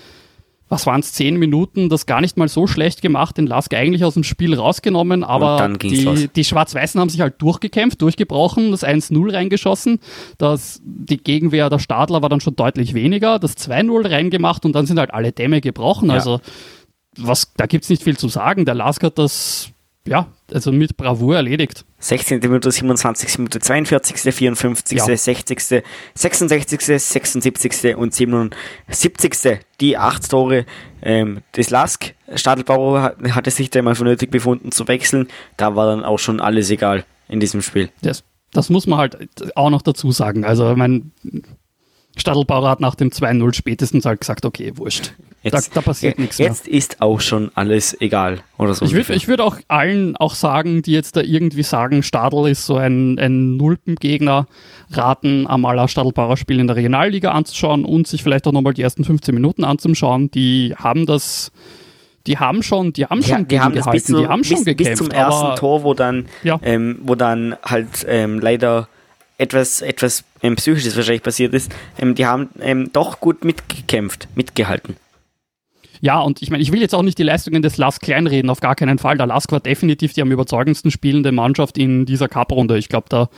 was waren es, zehn Minuten, das gar nicht mal so schlecht gemacht, den Lask eigentlich aus dem Spiel rausgenommen, aber los. die, die Schwarz-Weißen haben sich halt durchgekämpft, durchgebrochen, das 1-0 reingeschossen, das, die Gegenwehr der Stadler war dann schon deutlich weniger, das 2-0 reingemacht und dann sind halt alle Dämme gebrochen, Ja. also was, da gibt's nicht viel zu sagen, der Lask hat das, ja, also mit Bravour erledigt. 16. Minute, 27. Minute, 42., 54., Ja. 60., 66., 76. und 77. Die acht Tore ähm, des Lask. Stadelbauer hat, hatte sich da mal für nötig befunden zu wechseln. Da war dann auch schon alles egal in diesem Spiel. Das, das muss man halt auch noch dazu sagen, also mein Stadelbauer hat nach dem 2-0 spätestens halt gesagt, okay, wurscht. Da, da passiert nichts mehr. Jetzt ist auch schon alles egal. Oder so. Ich würde würd auch allen auch sagen, die jetzt da irgendwie sagen, Stadl ist so ein, ein Nulpengegner, raten, einmal ein Stadelbauer Spiel in der Regionalliga anzuschauen und sich vielleicht auch nochmal die ersten 15 Minuten anzuschauen. Die haben das, die haben schon, die haben Ja, schon die haben das bis, zu, die haben schon bis, bis gekämpft. zum ersten Tor, wo dann, Ja. ähm, wo dann halt ähm, leider etwas, etwas ähm, Psychisches wahrscheinlich passiert ist. Ähm, die haben ähm, doch gut mitgekämpft, mitgehalten. Ja, und ich meine, ich will jetzt auch nicht die Leistungen des Lask kleinreden, auf gar keinen Fall. Der Lask war definitiv die am überzeugendsten spielende Mannschaft in dieser Cup-Runde. Ich glaube, da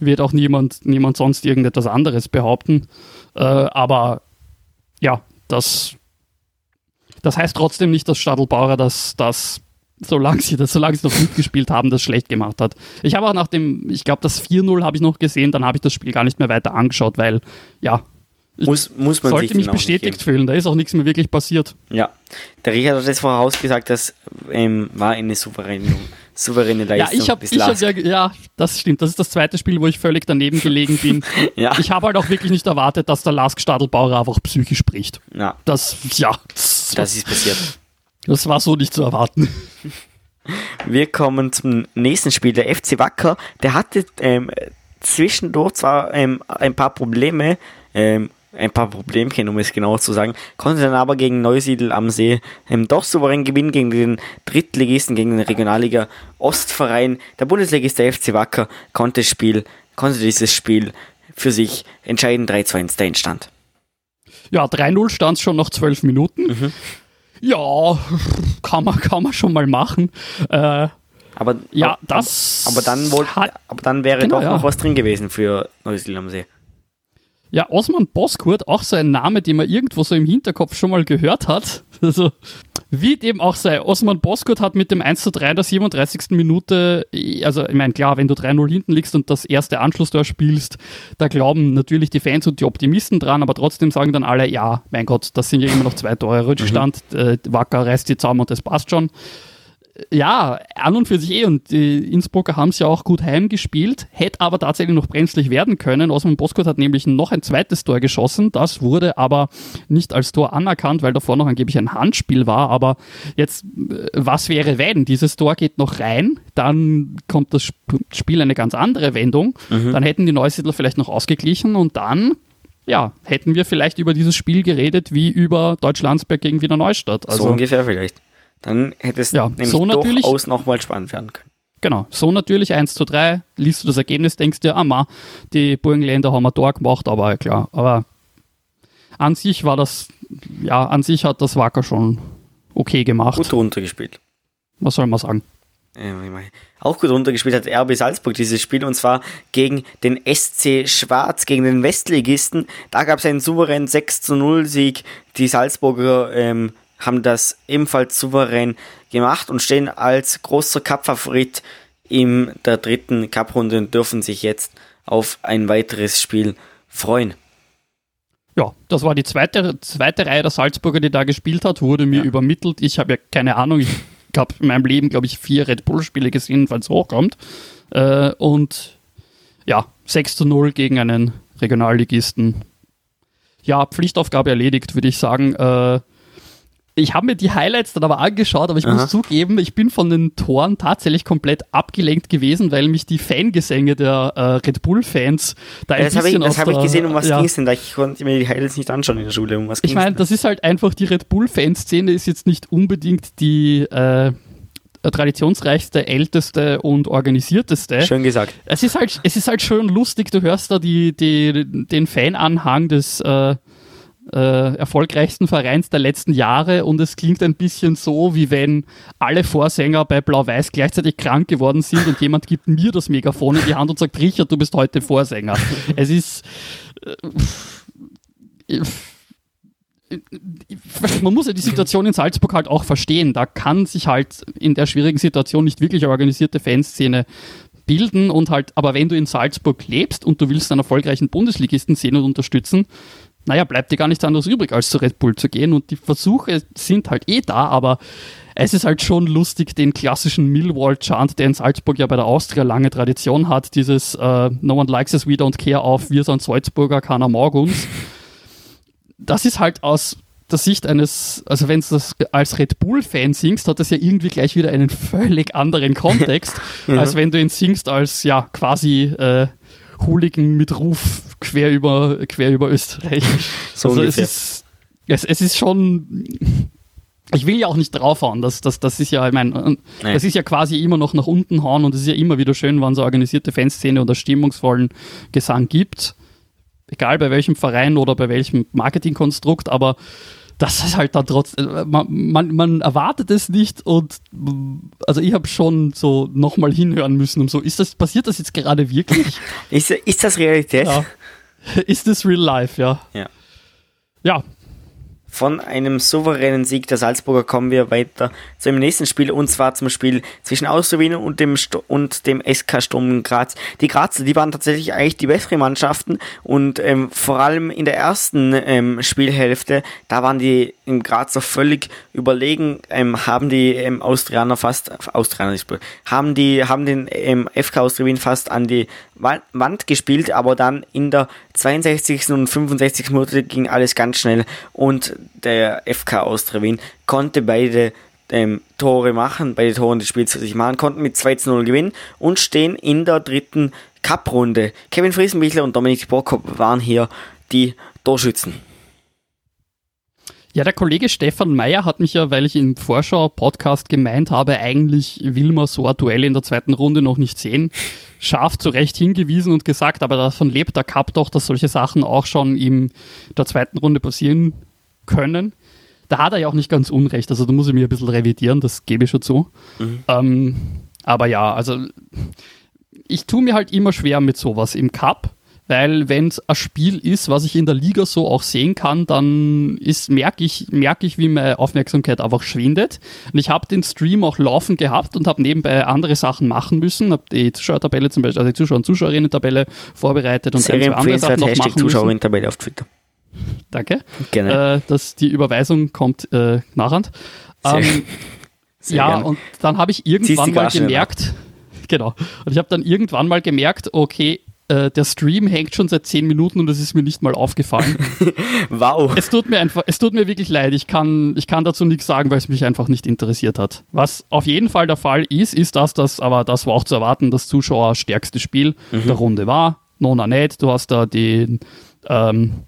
wird auch niemand, niemand sonst irgendetwas anderes behaupten. Äh, aber ja, das, das heißt trotzdem nicht, dass Stadelbauer das, das solange sie das, solange sie noch mitgespielt haben, das schlecht gemacht hat. Ich habe auch nach dem, ich glaube, das 4-0 habe ich noch gesehen, dann habe ich das Spiel gar nicht mehr weiter angeschaut, weil, ja, muss, muss man sollte mich bestätigt fühlen. Da ist auch nichts mehr wirklich passiert. Ja, der Richard hat das vorausgesagt, das ähm, war eine souveräne, souveräne Leistung. Ja, ich habe hab ja, ja, das stimmt. Das ist das zweite Spiel, wo ich völlig daneben gelegen bin. ja. Ich habe halt auch wirklich nicht erwartet, dass der Lask Stadelbauer einfach psychisch spricht. Ja. Das, ja. Das, das ist passiert. Das war so nicht zu erwarten. Wir kommen zum nächsten Spiel. Der FC Wacker, der hatte ähm, zwischendurch zwar ähm, ein paar Probleme, ähm, ein paar Problemchen, um es genauer zu sagen, konnte dann aber gegen Neusiedl am See ähm, doch souverän gewinnen gegen den Drittligisten, gegen den Regionalliga Ostverein. Der Bundesligist der FC Wacker konnte, Spiel, konnte dieses Spiel für sich entscheiden, 3 2 1 der Endstand. Ja, 3-0 stand es schon nach 12 Minuten. Mhm. Ja, kann man, kann man schon mal machen. Äh, aber, ja, das aber, dann wohl, aber dann wäre genau, doch noch ja. was drin gewesen für Neusiedl am See. Ja, Osman Boskurt, auch so ein Name, den man irgendwo so im Hinterkopf schon mal gehört hat. Also, wie dem auch sei, Osman Boskurt hat mit dem 1 zu 3 in der 37. Minute, also ich meine, klar, wenn du 3-0 hinten liegst und das erste Anschlusstor spielst, da glauben natürlich die Fans und die Optimisten dran, aber trotzdem sagen dann alle, ja, mein Gott, das sind ja immer noch zwei Tore Rückstand, mhm. äh, Wacker reißt die zusammen und das passt schon ja, an und für sich eh. Und die Innsbrucker haben es ja auch gut heimgespielt, hätte aber tatsächlich noch brenzlig werden können. Osman Boskot hat nämlich noch ein zweites Tor geschossen. Das wurde aber nicht als Tor anerkannt, weil davor noch angeblich ein Handspiel war. Aber jetzt, äh, was wäre, wenn? Dieses Tor geht noch rein, dann kommt das Spiel eine ganz andere Wendung. Mhm. Dann hätten die Neusiedler vielleicht noch ausgeglichen und dann ja, hätten wir vielleicht über dieses Spiel geredet wie über Deutschlandsberg gegen Wiener Neustadt. Also, so ungefähr vielleicht. Dann hätte es ja, nämlich so durchaus nochmal spannend werden können. Genau, so natürlich 1 zu 3, liest du das Ergebnis, denkst dir, ah ma, die Burgenländer haben wir da gemacht, aber klar, aber an sich war das, ja, an sich hat das Wacker schon okay gemacht. Gut runtergespielt. Was soll man sagen? Auch gut runtergespielt hat RB Salzburg dieses Spiel und zwar gegen den SC Schwarz, gegen den Westligisten. Da gab es einen souveränen 6 zu 0 Sieg. Die Salzburger ähm, haben das ebenfalls souverän gemacht und stehen als großer Cup-Favorit in der dritten Cup-Runde und dürfen sich jetzt auf ein weiteres Spiel freuen. Ja, das war die zweite, zweite Reihe der Salzburger, die da gespielt hat, wurde mir ja. übermittelt. Ich habe ja keine Ahnung, ich habe in meinem Leben, glaube ich, vier Red Bull-Spiele gesehen, falls es hochkommt. Äh, und ja, 6 zu 0 gegen einen Regionalligisten. Ja, Pflichtaufgabe erledigt, würde ich sagen. Äh, ich habe mir die Highlights dann aber angeschaut, aber ich Aha. muss zugeben, ich bin von den Toren tatsächlich komplett abgelenkt gewesen, weil mich die Fangesänge der äh, Red Bull-Fans da ein das bisschen habe ich, das hab ich gesehen, um was ja. ging es denn da? Ich konnte mir die Highlights nicht anschauen in der Schule. Um was ich meine, das ist halt einfach, die Red Bull-Fanszene ist jetzt nicht unbedingt die äh, traditionsreichste, älteste und organisierteste. Schön gesagt. Es ist halt, es ist halt schön lustig, du hörst da die, die, den Fananhang des äh, äh, erfolgreichsten Vereins der letzten Jahre und es klingt ein bisschen so, wie wenn alle Vorsänger bei Blau-Weiß gleichzeitig krank geworden sind und jemand gibt mir das Megafon in die Hand und sagt, Richard, du bist heute Vorsänger. Es ist... Äh, man muss ja die Situation in Salzburg halt auch verstehen. Da kann sich halt in der schwierigen Situation nicht wirklich eine organisierte Fanszene bilden und halt, aber wenn du in Salzburg lebst und du willst einen erfolgreichen Bundesligisten sehen und unterstützen, naja, bleibt dir gar nichts anderes übrig, als zu Red Bull zu gehen. Und die Versuche sind halt eh da, aber es ist halt schon lustig, den klassischen Millwall-Chant, der in Salzburg ja bei der Austria lange Tradition hat, dieses uh, No one likes us, we don't care auf, wir sind Salzburger, keiner mag uns. Das ist halt aus der Sicht eines, also wenn du das als Red Bull-Fan singst, hat das ja irgendwie gleich wieder einen völlig anderen Kontext, mhm. als wenn du ihn singst als ja quasi äh, Hooligan mit Ruf quer über, quer über Österreich. So also es ist, es, es ist schon, ich will ja auch nicht draufhauen, das, das, das ist ja, ich meine, das ist ja quasi immer noch nach unten hauen und es ist ja immer wieder schön, wenn es eine organisierte Fanszene oder stimmungsvollen Gesang gibt. Egal bei welchem Verein oder bei welchem Marketingkonstrukt, aber das ist halt dann trotzdem, äh, man, man, man, erwartet es nicht und also ich habe schon so nochmal hinhören müssen und so, ist das, passiert das jetzt gerade wirklich? ist, ist das Realität? Ja. Ist das real life, ja. Ja. Ja. Von einem souveränen Sieg der Salzburger kommen wir weiter zu dem nächsten Spiel und zwar zum Spiel zwischen Austria Wien und dem, St und dem SK Sturm Graz. Die Grazer, die waren tatsächlich eigentlich die besseren Mannschaften und ähm, vor allem in der ersten ähm, Spielhälfte, da waren die in Grazer völlig überlegen, ähm, haben die ähm, Austrianer fast, Austrianer haben die, haben den ähm, FK Austria Wien fast an die Wand gespielt, aber dann in der 62. und 65. Minute ging alles ganz schnell und der FK Austria Wien konnte beide ähm, Tore machen, beide Tore des Spiels für sich machen, konnten mit 2 zu 0 gewinnen und stehen in der dritten Cup-Runde. Kevin Friesenbichler und Dominik Borkop waren hier die Torschützen. Ja, der Kollege Stefan Meyer hat mich ja, weil ich im Vorschau-Podcast gemeint habe, eigentlich will man so ein Duell in der zweiten Runde noch nicht sehen, scharf zurecht hingewiesen und gesagt, aber davon lebt der Cup doch, dass solche Sachen auch schon in der zweiten Runde passieren können. Da hat er ja auch nicht ganz unrecht, also da muss ich mir ein bisschen revidieren, das gebe ich schon zu. Mhm. Ähm, aber ja, also ich tue mir halt immer schwer mit sowas im Cup weil wenn es ein Spiel ist, was ich in der Liga so auch sehen kann, dann merke ich, merk ich, wie meine Aufmerksamkeit einfach schwindet. Und ich habe den Stream auch laufen gehabt und habe nebenbei andere Sachen machen müssen, habe die Zuschauertabelle zum Beispiel, also die Zuschauer- und Zuschauerinnen-Tabelle vorbereitet und ein, zwei andere Sachen noch machen Zuschauerinnen-Tabelle auf Twitter. Danke. Gerne. Äh, dass die Überweisung kommt äh, nachhand. Ähm, ja, gern. und dann habe ich irgendwann mal gemerkt, genau, und ich habe dann irgendwann mal gemerkt, okay, äh, der Stream hängt schon seit 10 Minuten und es ist mir nicht mal aufgefallen. wow. Es tut mir einfach, es tut mir wirklich leid. Ich kann, ich kann dazu nichts sagen, weil es mich einfach nicht interessiert hat. Was auf jeden Fall der Fall ist, ist, dass das, aber das war auch zu erwarten, das Zuschauerstärkste Spiel mhm. der Runde war. Nona Net, du hast da den ähm,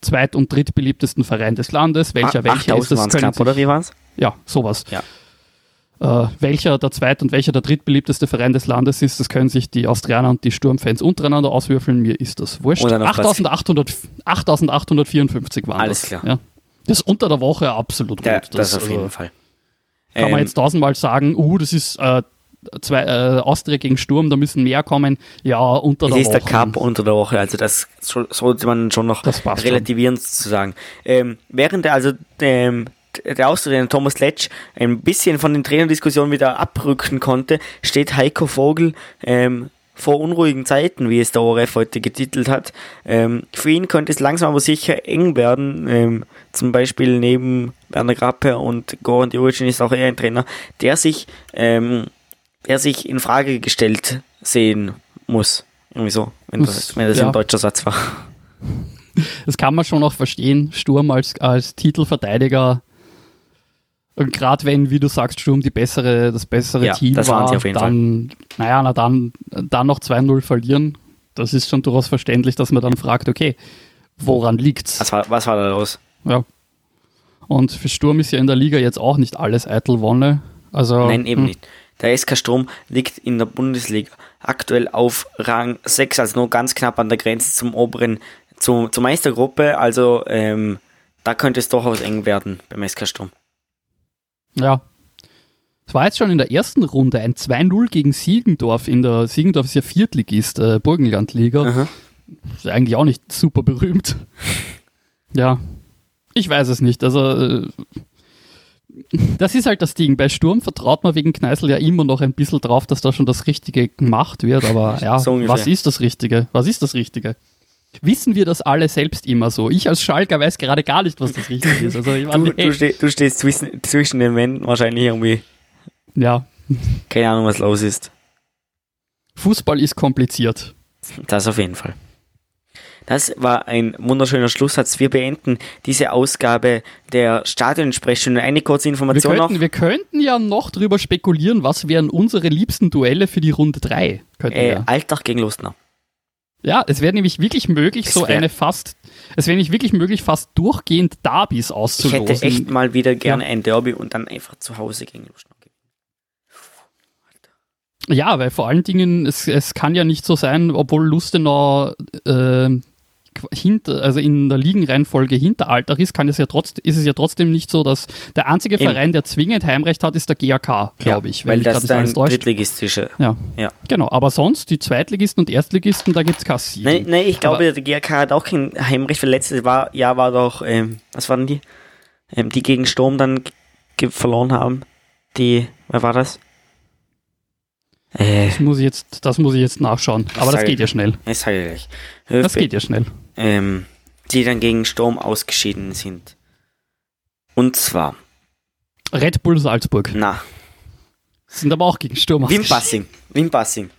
zweit- und drittbeliebtesten Verein des Landes. Welcher, ah, welcher ist das? Knapp, oder wie war's? Ja, sowas. Ja. Äh, welcher der zweit- und welcher der drittbeliebteste Verein des Landes ist, das können sich die Austrianer und die Sturmfans untereinander auswürfeln. Mir ist das wurscht. 8854 waren Alles das. klar. Ja. Das ist unter der Woche absolut ja, gut. Das, das auf jeden also, Fall. Kann ähm, man jetzt tausendmal sagen, uh, das ist äh, zwei, äh, Austria gegen Sturm, da müssen mehr kommen. Ja, unter der Woche. Es ist der Cup unter der Woche, also das sollte man schon noch relativieren schon. sozusagen. Ähm, während der, also ähm, der Australier Thomas Letsch ein bisschen von den Trainerdiskussionen wieder abrücken konnte, steht Heiko Vogel ähm, vor unruhigen Zeiten, wie es der ORF heute getitelt hat. Ähm, für ihn könnte es langsam aber sicher eng werden. Ähm, zum Beispiel neben Werner Grappe und Goran Juricin ist auch er ein Trainer, der sich, ähm, der sich in Frage gestellt sehen muss. Irgendwie so, wenn das, wenn das ja. ein deutscher Satz war. Das kann man schon auch verstehen. Sturm als, als Titelverteidiger und gerade wenn, wie du sagst, Sturm die bessere, das bessere ja, Team das war, dann, Fall. naja, na dann, dann noch 2-0 verlieren, das ist schon durchaus verständlich, dass man dann fragt, okay, woran liegt's? Was war, was war da los? Ja. Und für Sturm ist ja in der Liga jetzt auch nicht alles eitel Wonne. Also, Nein, eben hm. nicht. Der SK Sturm liegt in der Bundesliga aktuell auf Rang 6, also nur ganz knapp an der Grenze zum oberen, zu, zur Meistergruppe. Also ähm, da könnte es durchaus eng werden beim SK Sturm. Ja. Es war jetzt schon in der ersten Runde ein 2-0 gegen Siegendorf. In der Siegendorf ist ja Viertligist, äh, Burgenlandliga. Aha. Ist eigentlich auch nicht super berühmt. ja. Ich weiß es nicht. Also, äh, das ist halt das Ding. Bei Sturm vertraut man wegen Kneißl ja immer noch ein bisschen drauf, dass da schon das Richtige gemacht wird. Aber ja, so was ist das Richtige? Was ist das Richtige? Wissen wir das alle selbst immer so. Ich als Schalker weiß gerade gar nicht, was das Richtige ist. Also, meine, du, du, steh, du, stehst zwischen, zwischen den Wänden wahrscheinlich irgendwie. Ja. Keine Ahnung, was los ist. Fußball ist kompliziert. Das auf jeden Fall. Das war ein wunderschöner Schlusssatz. Wir beenden diese Ausgabe der Stadionsprechstunde. Eine kurze Information wir könnten, noch. Wir könnten ja noch drüber spekulieren, was wären unsere liebsten Duelle für die Runde 3. Äh, Alltag gegen Lustner. Ja, es wäre nämlich wirklich möglich, es so eine fast, es wäre nicht wirklich möglich, fast durchgehend Derbys auszulosen. Ich hätte echt mal wieder gerne ja. ein Derby und dann einfach zu Hause gegen Lustenau Ja, weil vor allen Dingen, es, es kann ja nicht so sein, obwohl Lustenau äh, hinter, also in der Ligenreihenfolge hinter Altach ist, kann es ja trotzdem, ist es ja trotzdem nicht so, dass der einzige Eben. Verein, der zwingend Heimrecht hat, ist der GAK, glaube ja, ich. Weil das dann drittligistische. Ja. ja. Genau, aber sonst die Zweitligisten und Erstligisten, da gibt es kein Nein, nein, ich glaube, aber der GAK hat auch kein Heimrecht, weil letztes Jahr war doch, ähm, was waren die? Ähm, die gegen Sturm dann verloren haben. Die, wer war das? Äh, das, muss ich jetzt, das muss ich jetzt nachschauen. Aber das geht ja schnell. Das ich gleich. Das geht ja schnell. Ähm, die dann gegen Sturm ausgeschieden sind. Und zwar. Red Bull Salzburg. Na. Sind aber auch gegen Sturm Wimpassing. Wimpassing.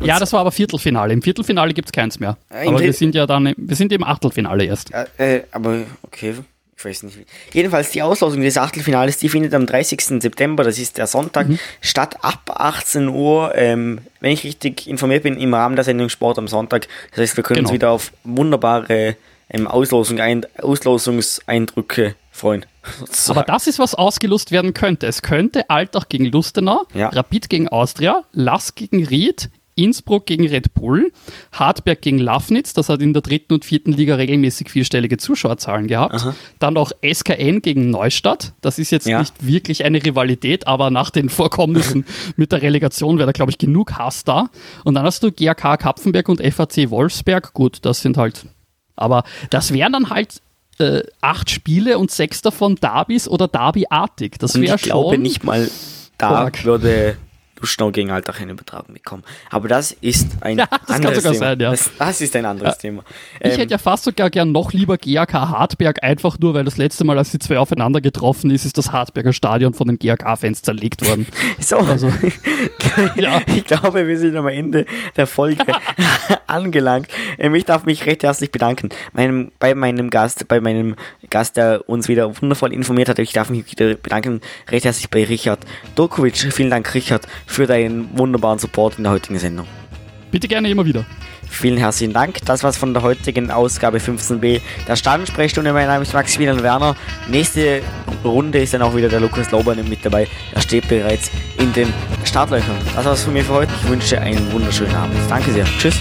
Ja, das war aber Viertelfinale. Im Viertelfinale gibt es keins mehr. Äh, aber wir sind ja dann, wir sind im Achtelfinale erst. Äh, äh, aber okay, ich weiß nicht. Jedenfalls die Auslosung des Achtelfinales, die findet am 30. September, das ist der Sonntag, mhm. statt ab 18 Uhr, ähm, wenn ich richtig informiert bin, im Rahmen der Sendung Sport am Sonntag. Das heißt, wir können genau. uns wieder auf wunderbare ähm, Auslosung, ein, Auslosungseindrücke freuen. Aber das ist, was ausgelost werden könnte. Es könnte Altach gegen Lustenau, ja. Rapid gegen Austria, Lask gegen Ried, Innsbruck gegen Red Bull, Hartberg gegen Lafnitz, das hat in der dritten und vierten Liga regelmäßig vierstellige Zuschauerzahlen gehabt. Aha. Dann auch SKN gegen Neustadt, das ist jetzt ja. nicht wirklich eine Rivalität, aber nach den Vorkommnissen mit der Relegation wäre da, glaube ich, genug Hass da. Und dann hast du GAK Kapfenberg und FAC Wolfsberg, gut, das sind halt, aber das wären dann halt äh, acht Spiele und sechs davon Derbys oder Derbyartig. Das wäre schon. Ich glaube nicht mal da würde Luschnau gegen Altach eine Übertragung bekommen. Aber das ist ein ja, das anderes Thema. Sein, ja. das, das, ist ein anderes ja. Thema. Ich ähm, hätte ja fast sogar gern noch lieber GAK Hartberg, einfach nur, weil das letzte Mal, als die zwei aufeinander getroffen ist, ist das Hartberger Stadion von den GAK-Fans zerlegt worden. so, also, ja. ich glaube, wir sind am Ende der Folge angelangt. Ähm, ich darf mich recht herzlich bedanken meinem, bei meinem Gast, bei meinem Gast, der uns wieder wundervoll informiert hat. Ich darf mich wieder bedanken, recht herzlich bei Richard Dokovic. Vielen Dank, Richard, für deinen wunderbaren Support in der heutigen Sendung. Bitte gerne immer wieder. Vielen herzlichen Dank. Das war's von der heutigen Ausgabe 15b der Stadionsprechstunde. Mein Name ist Maximilian Werner. Nächste Runde ist dann auch wieder der Lukas Lauberne mit dabei. Er steht bereits in den Startlöchern. Das war's von mir für heute. Ich wünsche einen wunderschönen Abend. Danke sehr. Tschüss.